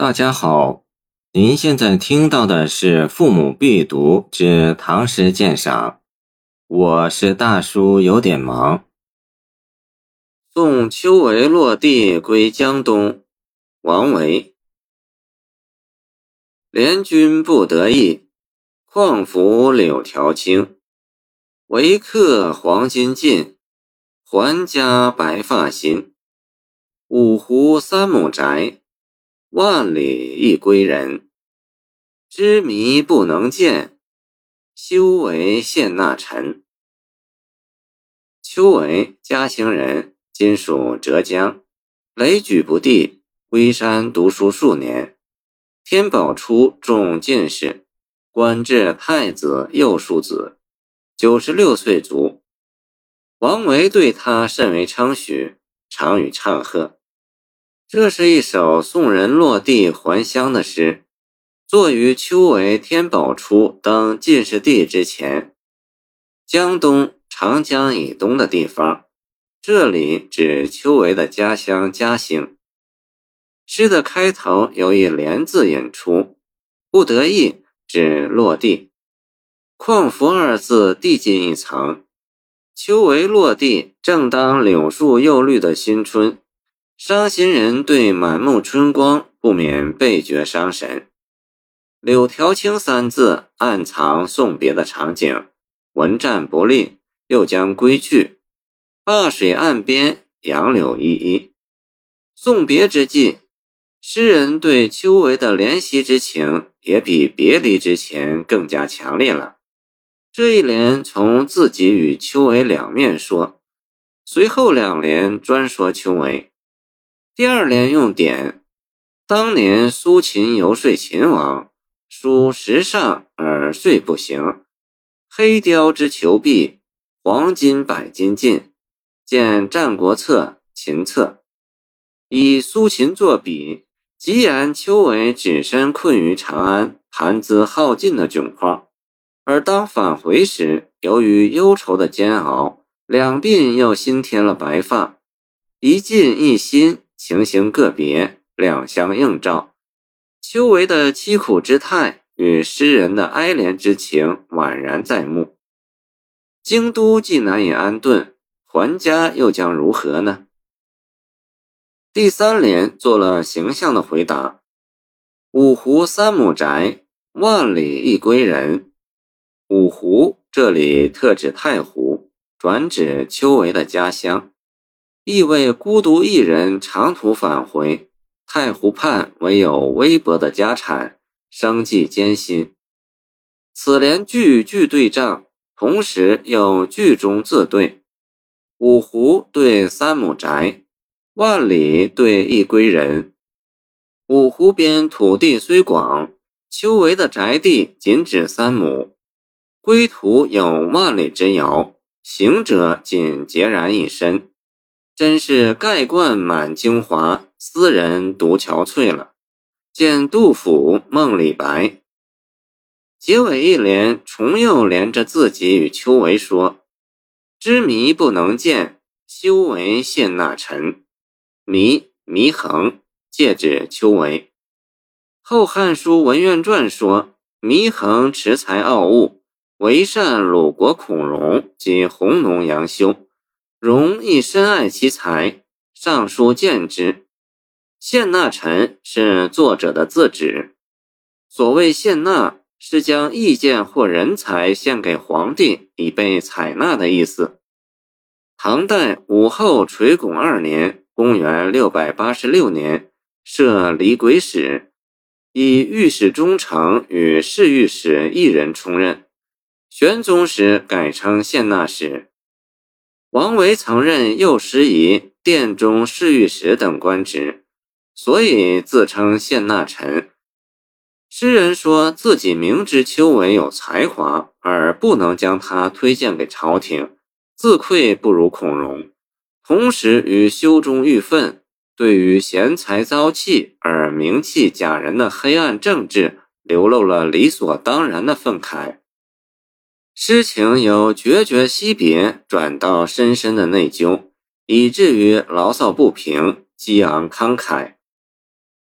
大家好，您现在听到的是《父母必读之唐诗鉴赏》，我是大叔，有点忙。送秋为落地归江东，王维。联军不得意，况拂柳条青。为客黄金尽，还家白发新。五湖三亩宅。万里一归人，知迷不能见，修为献纳臣。邱维，嘉兴人，今属浙江。雷举不第，归山读书数年。天宝初中进士，官至太子右庶子。九十六岁卒。王维对他甚为称许，常与唱和。这是一首送人落地还乡的诗，作于秋为天宝初登进士第之前。江东长江以东的地方，这里指秋为的家乡嘉兴。诗的开头有一连字引出，不得意指落地，况弗二字递进一层。秋为落地，正当柳树又绿的新春。伤心人对满目春光不免倍觉伤神。柳条青三字暗藏送别的场景，文战不利，又将归去。灞水岸边，杨柳依依。送别之际，诗人对秋为的怜惜之情也比别离之前更加强烈了。这一联从自己与秋为两面说，随后两联专说秋为。第二联用典，当年苏秦游说秦王，书时尚而遂不行。黑貂之裘敝，黄金百斤尽。见《战国策·秦策》。以苏秦作比，即言秋为只身困于长安，谈资耗尽的窘况。而当返回时，由于忧愁的煎熬，两鬓又新添了白发，一进一新。情形个别，两相映照。秋为的凄苦之态与诗人的哀怜之情宛然在目。京都既难以安顿，还家又将如何呢？第三联做了形象的回答：“五湖三亩宅，万里一归人。”五湖这里特指太湖，转指秋为的家乡。意为孤独一人长途返回太湖畔，唯有微薄的家产，生计艰辛。此联句句对仗，同时又句中自对。五湖对三亩宅，万里对一归人。五湖边土地虽广，秋为的宅地仅指三亩，归途有万里之遥，行者仅孑然一身。真是盖冠满京华，斯人独憔悴了。见杜甫《梦李白》结尾一联，重又连着自己与秋为说：“知迷不能见，修为献纳臣。”迷祢衡，借指秋为。后《汉书·文苑传》说：“祢衡持才傲物，为善鲁国孔融及弘农杨修。”容亦深爱其才，上书见之。献纳臣是作者的自指。所谓献纳，是将意见或人才献给皇帝，以被采纳的意思。唐代武后垂拱二年（公元686年）设离轨使，以御史中丞与侍御史一人充任。玄宗时改称献纳使。王维曾任右拾遗、殿中侍御史等官职，所以自称献纳臣。诗人说自己明知秋为有才华，而不能将他推荐给朝廷，自愧不如孔融。同时于修中欲愤，对于贤才遭弃而名气假人的黑暗政治，流露了理所当然的愤慨。诗情由决绝惜别转到深深的内疚，以至于牢骚不平，激昂慷慨。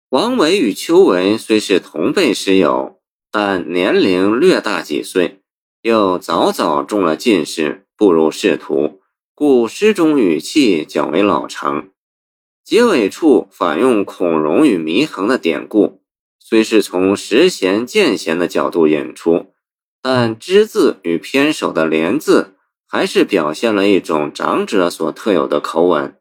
王维与邱维虽是同辈师友，但年龄略大几岁，又早早中了进士，步入仕途，故诗中语气较为老成。结尾处反用孔融与祢衡的典故，虽是从实贤见贤的角度引出，但之字与偏首的连字，还是表现了一种长者所特有的口吻。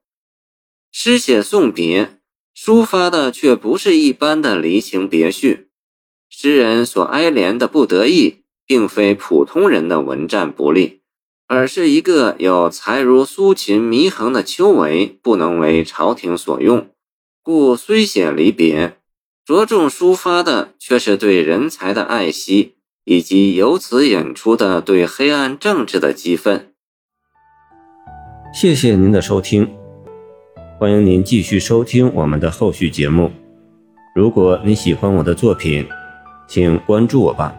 诗写送别。抒发的却不是一般的离情别绪，诗人所哀怜的不得意，并非普通人的文战不利，而是一个有才如苏秦、祢衡的邱维不能为朝廷所用，故虽写离别，着重抒发的却是对人才的爱惜，以及由此引出的对黑暗政治的激愤。谢谢您的收听。欢迎您继续收听我们的后续节目。如果你喜欢我的作品，请关注我吧。